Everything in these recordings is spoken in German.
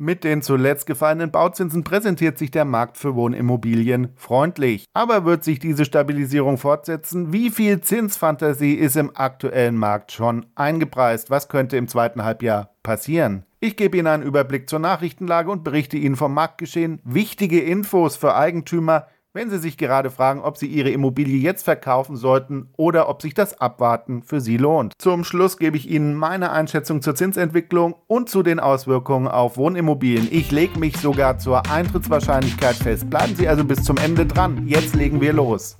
Mit den zuletzt gefallenen Bauzinsen präsentiert sich der Markt für Wohnimmobilien freundlich. Aber wird sich diese Stabilisierung fortsetzen? Wie viel Zinsfantasie ist im aktuellen Markt schon eingepreist? Was könnte im zweiten Halbjahr passieren? Ich gebe Ihnen einen Überblick zur Nachrichtenlage und berichte Ihnen vom Marktgeschehen. Wichtige Infos für Eigentümer, wenn Sie sich gerade fragen, ob Sie Ihre Immobilie jetzt verkaufen sollten oder ob sich das Abwarten für Sie lohnt. Zum Schluss gebe ich Ihnen meine Einschätzung zur Zinsentwicklung und zu den Auswirkungen auf Wohnimmobilien. Ich lege mich sogar zur Eintrittswahrscheinlichkeit fest. Bleiben Sie also bis zum Ende dran. Jetzt legen wir los.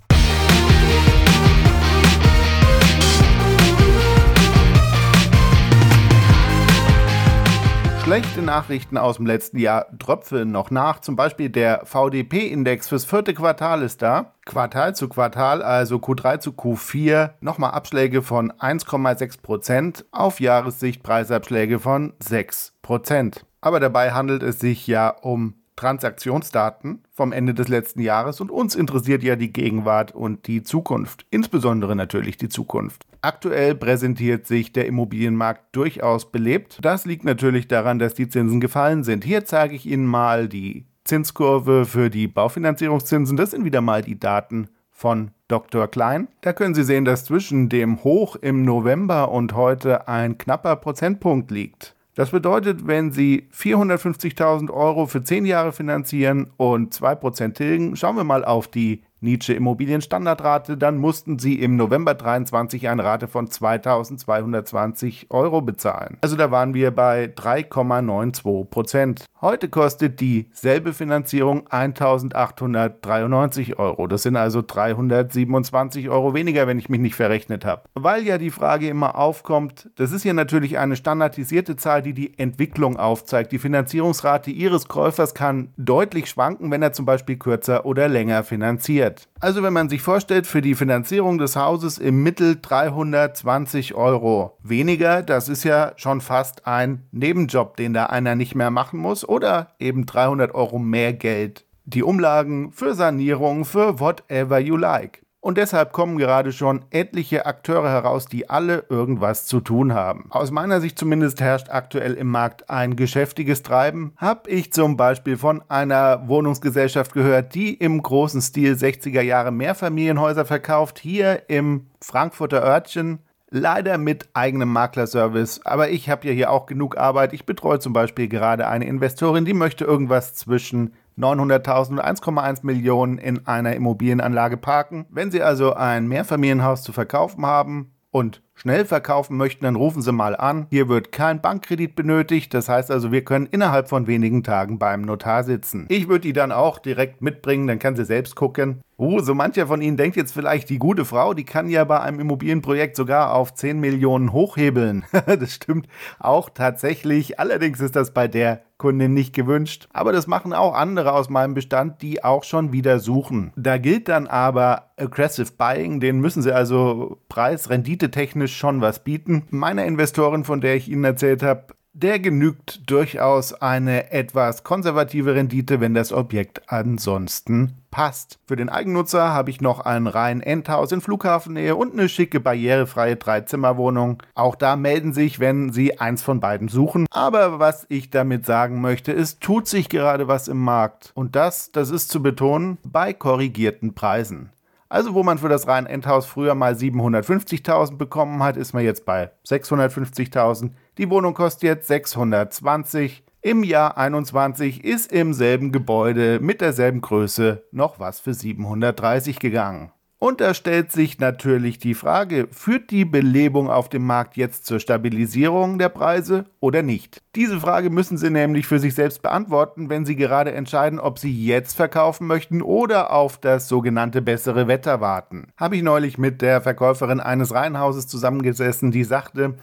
Schlechte Nachrichten aus dem letzten Jahr tröpfeln noch nach. Zum Beispiel der VDP-Index fürs vierte Quartal ist da. Quartal zu Quartal, also Q3 zu Q4, nochmal Abschläge von 1,6 Prozent auf Jahressicht Preisabschläge von 6 Prozent. Aber dabei handelt es sich ja um Transaktionsdaten vom Ende des letzten Jahres und uns interessiert ja die Gegenwart und die Zukunft, insbesondere natürlich die Zukunft. Aktuell präsentiert sich der Immobilienmarkt durchaus belebt. Das liegt natürlich daran, dass die Zinsen gefallen sind. Hier zeige ich Ihnen mal die Zinskurve für die Baufinanzierungszinsen. Das sind wieder mal die Daten von Dr. Klein. Da können Sie sehen, dass zwischen dem Hoch im November und heute ein knapper Prozentpunkt liegt. Das bedeutet, wenn Sie 450.000 Euro für 10 Jahre finanzieren und 2% tilgen, schauen wir mal auf die Nietzsche Immobilienstandardrate, dann mussten sie im November 23 eine Rate von 2220 Euro bezahlen. Also da waren wir bei 3,92 Prozent. Heute kostet dieselbe Finanzierung 1893 Euro. Das sind also 327 Euro weniger, wenn ich mich nicht verrechnet habe. Weil ja die Frage immer aufkommt, das ist ja natürlich eine standardisierte Zahl, die die Entwicklung aufzeigt. Die Finanzierungsrate Ihres Käufers kann deutlich schwanken, wenn er zum Beispiel kürzer oder länger finanziert wert. Also wenn man sich vorstellt, für die Finanzierung des Hauses im Mittel 320 Euro weniger, das ist ja schon fast ein Nebenjob, den da einer nicht mehr machen muss oder eben 300 Euro mehr Geld. Die Umlagen für Sanierung, für whatever you like. Und deshalb kommen gerade schon etliche Akteure heraus, die alle irgendwas zu tun haben. Aus meiner Sicht zumindest herrscht aktuell im Markt ein geschäftiges Treiben. Hab ich zum Beispiel von einer Wohnungsgesellschaft gehört, die im großen Stil 60er Jahre Mehrfamilienhäuser verkauft, hier im Frankfurter Örtchen Leider mit eigenem Maklerservice, aber ich habe ja hier auch genug Arbeit. Ich betreue zum Beispiel gerade eine Investorin, die möchte irgendwas zwischen 900.000 und 1,1 Millionen in einer Immobilienanlage parken. Wenn Sie also ein Mehrfamilienhaus zu verkaufen haben und schnell verkaufen möchten, dann rufen Sie mal an. Hier wird kein Bankkredit benötigt. Das heißt also, wir können innerhalb von wenigen Tagen beim Notar sitzen. Ich würde die dann auch direkt mitbringen, dann kann sie selbst gucken. Oh, so mancher von Ihnen denkt jetzt vielleicht, die gute Frau, die kann ja bei einem Immobilienprojekt sogar auf 10 Millionen hochhebeln. das stimmt auch tatsächlich. Allerdings ist das bei der Kundin nicht gewünscht. Aber das machen auch andere aus meinem Bestand, die auch schon wieder suchen. Da gilt dann aber Aggressive Buying, den müssen sie also preis-rendite-technisch schon was bieten. Meine Investorin, von der ich Ihnen erzählt habe, der genügt durchaus eine etwas konservative Rendite, wenn das Objekt ansonsten passt. Für den Eigennutzer habe ich noch ein rein Endhaus in Flughafennähe und eine schicke barrierefreie Dreizimmerwohnung. Auch da melden sich, wenn Sie eins von beiden suchen. Aber was ich damit sagen möchte, ist, tut sich gerade was im Markt. Und das, das ist zu betonen, bei korrigierten Preisen. Also wo man für das rein Endhaus früher mal 750.000 bekommen hat, ist man jetzt bei 650.000. Die Wohnung kostet jetzt 620. Im Jahr 21 ist im selben Gebäude mit derselben Größe noch was für 730 gegangen. Und da stellt sich natürlich die Frage, führt die Belebung auf dem Markt jetzt zur Stabilisierung der Preise oder nicht? Diese Frage müssen Sie nämlich für sich selbst beantworten, wenn Sie gerade entscheiden, ob Sie jetzt verkaufen möchten oder auf das sogenannte bessere Wetter warten. Habe ich neulich mit der Verkäuferin eines Reihenhauses zusammengesessen, die sagte,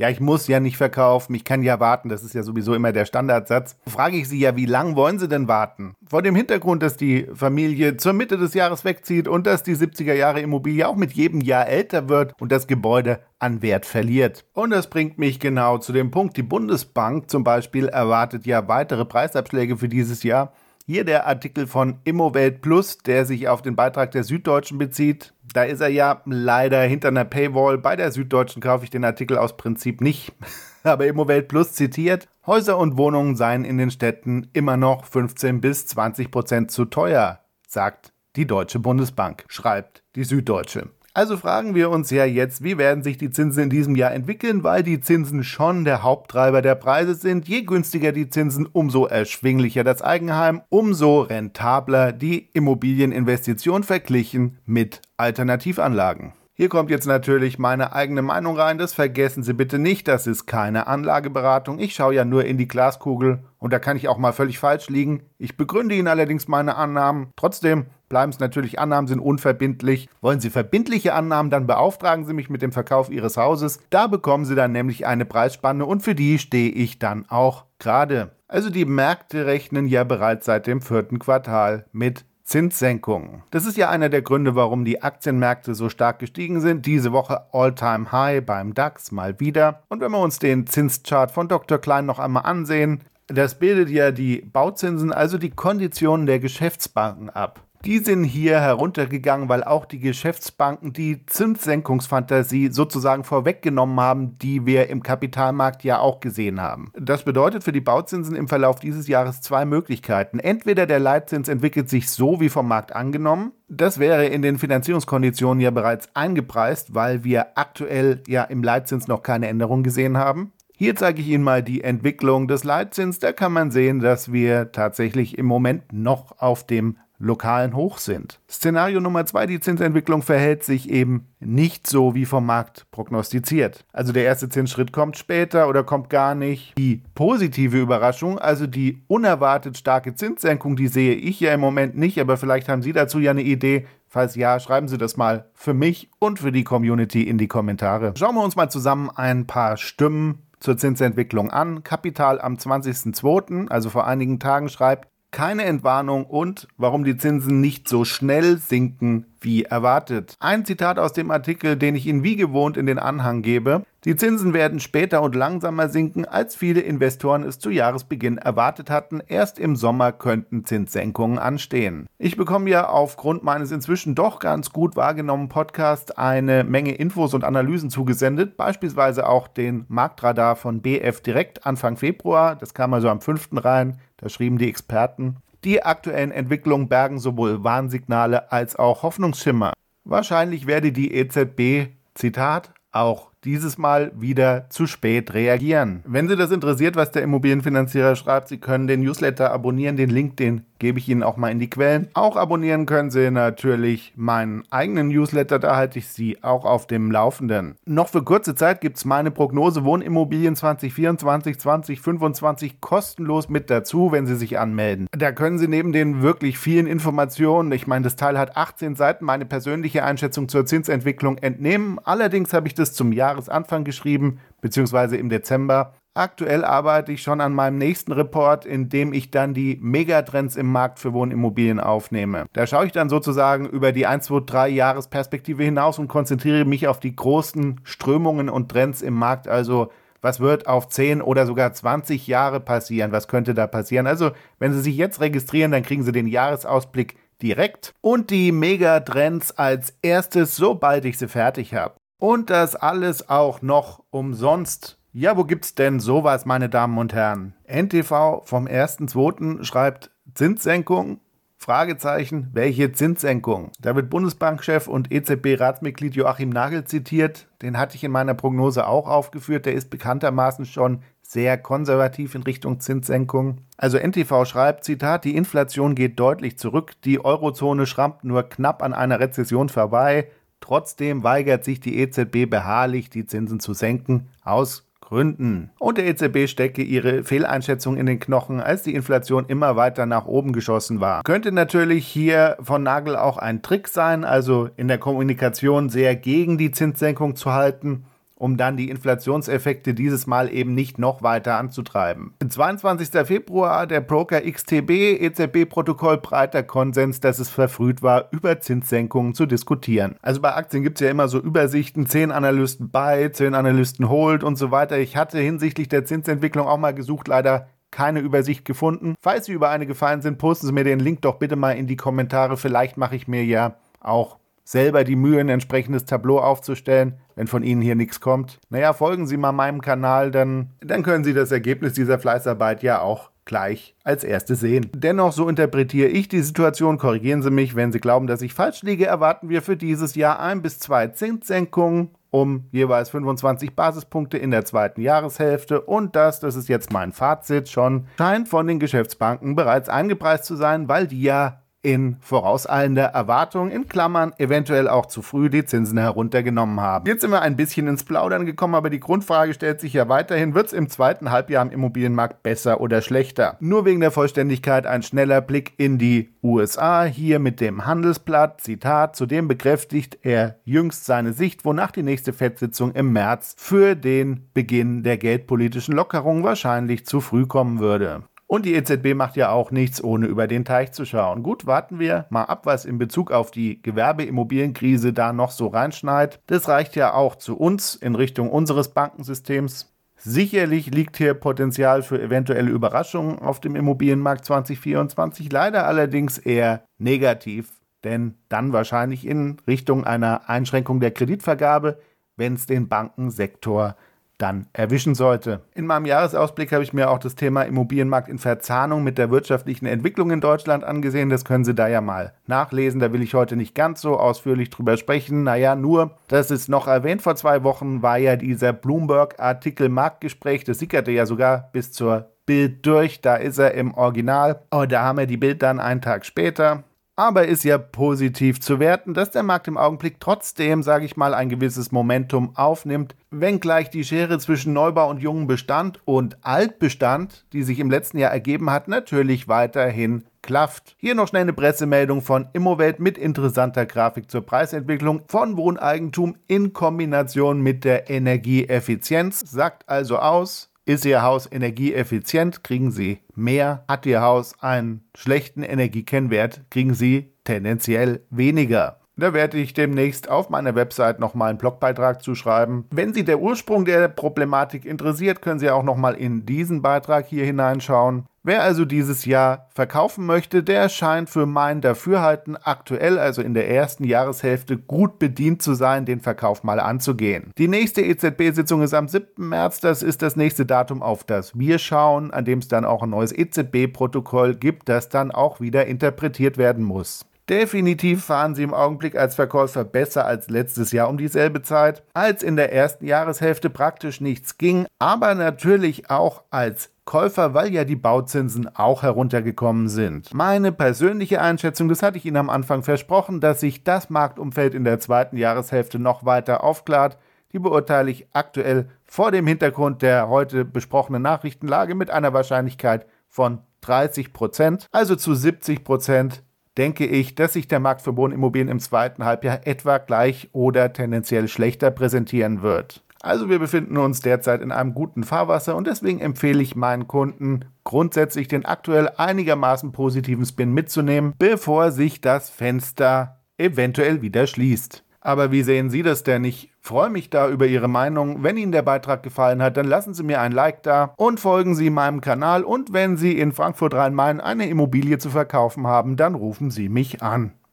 ja, ich muss ja nicht verkaufen, ich kann ja warten, das ist ja sowieso immer der Standardsatz. Frage ich Sie ja, wie lange wollen Sie denn warten? Vor dem Hintergrund, dass die Familie zur Mitte des Jahres wegzieht und dass die 70er Jahre Immobilie auch mit jedem Jahr älter wird und das Gebäude an Wert verliert. Und das bringt mich genau zu dem Punkt, die Bundesbank zum Beispiel erwartet ja weitere Preisabschläge für dieses Jahr. Hier der Artikel von Immowelt Plus, der sich auf den Beitrag der Süddeutschen bezieht. Da ist er ja leider hinter einer Paywall. Bei der Süddeutschen kaufe ich den Artikel aus Prinzip nicht. Aber Immowelt Plus zitiert, Häuser und Wohnungen seien in den Städten immer noch 15 bis 20 Prozent zu teuer, sagt die Deutsche Bundesbank, schreibt die Süddeutsche. Also fragen wir uns ja jetzt, wie werden sich die Zinsen in diesem Jahr entwickeln, weil die Zinsen schon der Haupttreiber der Preise sind. Je günstiger die Zinsen, umso erschwinglicher das Eigenheim, umso rentabler die Immobilieninvestition verglichen mit Alternativanlagen. Hier kommt jetzt natürlich meine eigene Meinung rein. Das vergessen Sie bitte nicht. Das ist keine Anlageberatung. Ich schaue ja nur in die Glaskugel und da kann ich auch mal völlig falsch liegen. Ich begründe Ihnen allerdings meine Annahmen. Trotzdem bleiben es natürlich Annahmen, sind unverbindlich. Wollen Sie verbindliche Annahmen, dann beauftragen Sie mich mit dem Verkauf Ihres Hauses. Da bekommen Sie dann nämlich eine Preisspanne und für die stehe ich dann auch gerade. Also die Märkte rechnen ja bereits seit dem vierten Quartal mit Zinssenkungen. Das ist ja einer der Gründe, warum die Aktienmärkte so stark gestiegen sind. Diese Woche All-Time High beim DAX mal wieder. Und wenn wir uns den Zinschart von Dr. Klein noch einmal ansehen, das bildet ja die Bauzinsen, also die Konditionen der Geschäftsbanken ab. Die sind hier heruntergegangen, weil auch die Geschäftsbanken die Zinssenkungsfantasie sozusagen vorweggenommen haben, die wir im Kapitalmarkt ja auch gesehen haben. Das bedeutet für die Bauzinsen im Verlauf dieses Jahres zwei Möglichkeiten. Entweder der Leitzins entwickelt sich so wie vom Markt angenommen. Das wäre in den Finanzierungskonditionen ja bereits eingepreist, weil wir aktuell ja im Leitzins noch keine Änderung gesehen haben. Hier zeige ich Ihnen mal die Entwicklung des Leitzins. Da kann man sehen, dass wir tatsächlich im Moment noch auf dem lokalen Hoch sind. Szenario Nummer zwei, die Zinsentwicklung verhält sich eben nicht so wie vom Markt prognostiziert. Also der erste Zinsschritt kommt später oder kommt gar nicht. Die positive Überraschung, also die unerwartet starke Zinssenkung, die sehe ich ja im Moment nicht, aber vielleicht haben Sie dazu ja eine Idee. Falls ja, schreiben Sie das mal für mich und für die Community in die Kommentare. Schauen wir uns mal zusammen ein paar Stimmen zur Zinsentwicklung an. Kapital am 20.02., also vor einigen Tagen, schreibt, keine Entwarnung und warum die Zinsen nicht so schnell sinken wie erwartet. Ein Zitat aus dem Artikel, den ich Ihnen wie gewohnt in den Anhang gebe. Die Zinsen werden später und langsamer sinken, als viele Investoren es zu Jahresbeginn erwartet hatten. Erst im Sommer könnten Zinssenkungen anstehen. Ich bekomme ja aufgrund meines inzwischen doch ganz gut wahrgenommenen Podcasts eine Menge Infos und Analysen zugesendet, beispielsweise auch den Marktradar von BF Direkt Anfang Februar. Das kam also am 5. rein. Da schrieben die Experten, die aktuellen Entwicklungen bergen sowohl Warnsignale als auch Hoffnungsschimmer. Wahrscheinlich werde die EZB, Zitat, auch dieses Mal wieder zu spät reagieren. Wenn Sie das interessiert, was der Immobilienfinanzierer schreibt, Sie können den Newsletter abonnieren. Den Link, den gebe ich Ihnen auch mal in die Quellen. Auch abonnieren können Sie natürlich meinen eigenen Newsletter, da halte ich Sie auch auf dem Laufenden. Noch für kurze Zeit gibt es meine Prognose Wohnimmobilien 2024, 2025 kostenlos mit dazu, wenn Sie sich anmelden. Da können Sie neben den wirklich vielen Informationen, ich meine, das Teil hat 18 Seiten, meine persönliche Einschätzung zur Zinsentwicklung entnehmen. Allerdings habe ich das zum Jahresanfang geschrieben, beziehungsweise im Dezember. Aktuell arbeite ich schon an meinem nächsten Report, in dem ich dann die Megatrends im Markt für Wohnimmobilien aufnehme. Da schaue ich dann sozusagen über die 1, 2, 3 Jahresperspektive hinaus und konzentriere mich auf die großen Strömungen und Trends im Markt. Also was wird auf 10 oder sogar 20 Jahre passieren? Was könnte da passieren? Also wenn Sie sich jetzt registrieren, dann kriegen Sie den Jahresausblick direkt und die Megatrends als erstes, sobald ich sie fertig habe. Und das alles auch noch umsonst. Ja, wo gibt's denn sowas, meine Damen und Herren? NTV vom 1.2. schreibt Zinssenkung? Fragezeichen, welche Zinssenkung? Da wird Bundesbankchef und EZB-Ratsmitglied Joachim Nagel zitiert. Den hatte ich in meiner Prognose auch aufgeführt. Der ist bekanntermaßen schon sehr konservativ in Richtung Zinssenkung. Also NTV schreibt, Zitat, die Inflation geht deutlich zurück, die Eurozone schrammt nur knapp an einer Rezession vorbei. Trotzdem weigert sich die EZB beharrlich, die Zinsen zu senken, aus Gründen. Und der EZB stecke ihre Fehleinschätzung in den Knochen, als die Inflation immer weiter nach oben geschossen war. Könnte natürlich hier von Nagel auch ein Trick sein, also in der Kommunikation sehr gegen die Zinssenkung zu halten um dann die Inflationseffekte dieses Mal eben nicht noch weiter anzutreiben. 22. Februar der Broker XTB EZB-Protokoll breiter Konsens, dass es verfrüht war, über Zinssenkungen zu diskutieren. Also bei Aktien gibt es ja immer so Übersichten, 10 Analysten buy, 10 Analysten hold und so weiter. Ich hatte hinsichtlich der Zinsentwicklung auch mal gesucht, leider keine Übersicht gefunden. Falls Sie über eine gefallen sind, posten Sie mir den Link doch bitte mal in die Kommentare. Vielleicht mache ich mir ja auch selber die Mühe, ein entsprechendes Tableau aufzustellen, wenn von Ihnen hier nichts kommt. Naja, folgen Sie mal meinem Kanal, dann, dann können Sie das Ergebnis dieser Fleißarbeit ja auch gleich als erstes sehen. Dennoch, so interpretiere ich die Situation, korrigieren Sie mich, wenn Sie glauben, dass ich falsch liege, erwarten wir für dieses Jahr ein bis zwei Zinssenkungen um jeweils 25 Basispunkte in der zweiten Jahreshälfte und das, das ist jetzt mein Fazit schon, scheint von den Geschäftsbanken bereits eingepreist zu sein, weil die ja in vorauseilender Erwartung, in Klammern eventuell auch zu früh die Zinsen heruntergenommen haben. Jetzt sind wir ein bisschen ins Plaudern gekommen, aber die Grundfrage stellt sich ja weiterhin, wird es im zweiten Halbjahr im Immobilienmarkt besser oder schlechter? Nur wegen der Vollständigkeit ein schneller Blick in die USA, hier mit dem Handelsblatt, Zitat, zudem bekräftigt er jüngst seine Sicht, wonach die nächste FED-Sitzung im März für den Beginn der geldpolitischen Lockerung wahrscheinlich zu früh kommen würde. Und die EZB macht ja auch nichts, ohne über den Teich zu schauen. Gut, warten wir mal ab, was in Bezug auf die Gewerbeimmobilienkrise da noch so reinschneit. Das reicht ja auch zu uns in Richtung unseres Bankensystems. Sicherlich liegt hier Potenzial für eventuelle Überraschungen auf dem Immobilienmarkt 2024, leider allerdings eher negativ, denn dann wahrscheinlich in Richtung einer Einschränkung der Kreditvergabe, wenn es den Bankensektor dann erwischen sollte. In meinem Jahresausblick habe ich mir auch das Thema Immobilienmarkt in Verzahnung mit der wirtschaftlichen Entwicklung in Deutschland angesehen. Das können Sie da ja mal nachlesen. Da will ich heute nicht ganz so ausführlich drüber sprechen. Naja, nur, das ist noch erwähnt, vor zwei Wochen war ja dieser Bloomberg-Artikel Marktgespräch. Das sickerte ja sogar bis zur Bild durch. Da ist er im Original. Aber da haben wir die Bild dann einen Tag später aber ist ja positiv zu werten, dass der Markt im Augenblick trotzdem, sage ich mal, ein gewisses Momentum aufnimmt, wenngleich die Schere zwischen Neubau und jungen Bestand und Altbestand, die sich im letzten Jahr ergeben hat, natürlich weiterhin klafft. Hier noch schnell eine Pressemeldung von Immowelt mit interessanter Grafik zur Preisentwicklung von Wohneigentum in Kombination mit der Energieeffizienz, sagt also aus, ist Ihr Haus energieeffizient, kriegen Sie mehr. Hat Ihr Haus einen schlechten Energiekennwert, kriegen Sie tendenziell weniger. Da werde ich demnächst auf meiner Website nochmal einen Blogbeitrag zuschreiben. Wenn Sie der Ursprung der Problematik interessiert, können Sie auch nochmal in diesen Beitrag hier hineinschauen. Wer also dieses Jahr verkaufen möchte, der scheint für mein Dafürhalten aktuell, also in der ersten Jahreshälfte, gut bedient zu sein, den Verkauf mal anzugehen. Die nächste EZB-Sitzung ist am 7. März. Das ist das nächste Datum, auf das wir schauen, an dem es dann auch ein neues EZB-Protokoll gibt, das dann auch wieder interpretiert werden muss. Definitiv fahren sie im Augenblick als Verkäufer besser als letztes Jahr um dieselbe Zeit, als in der ersten Jahreshälfte praktisch nichts ging, aber natürlich auch als Käufer, weil ja die Bauzinsen auch heruntergekommen sind. Meine persönliche Einschätzung, das hatte ich Ihnen am Anfang versprochen, dass sich das Marktumfeld in der zweiten Jahreshälfte noch weiter aufklart, die beurteile ich aktuell vor dem Hintergrund der heute besprochenen Nachrichtenlage mit einer Wahrscheinlichkeit von 30 Prozent, also zu 70 Prozent denke ich, dass sich der Markt für Wohnimmobilien im zweiten Halbjahr etwa gleich oder tendenziell schlechter präsentieren wird. Also wir befinden uns derzeit in einem guten Fahrwasser und deswegen empfehle ich meinen Kunden grundsätzlich den aktuell einigermaßen positiven Spin mitzunehmen, bevor sich das Fenster eventuell wieder schließt. Aber wie sehen Sie das denn? Ich freue mich da über Ihre Meinung. Wenn Ihnen der Beitrag gefallen hat, dann lassen Sie mir ein Like da und folgen Sie meinem Kanal. Und wenn Sie in Frankfurt Rhein-Main eine Immobilie zu verkaufen haben, dann rufen Sie mich an.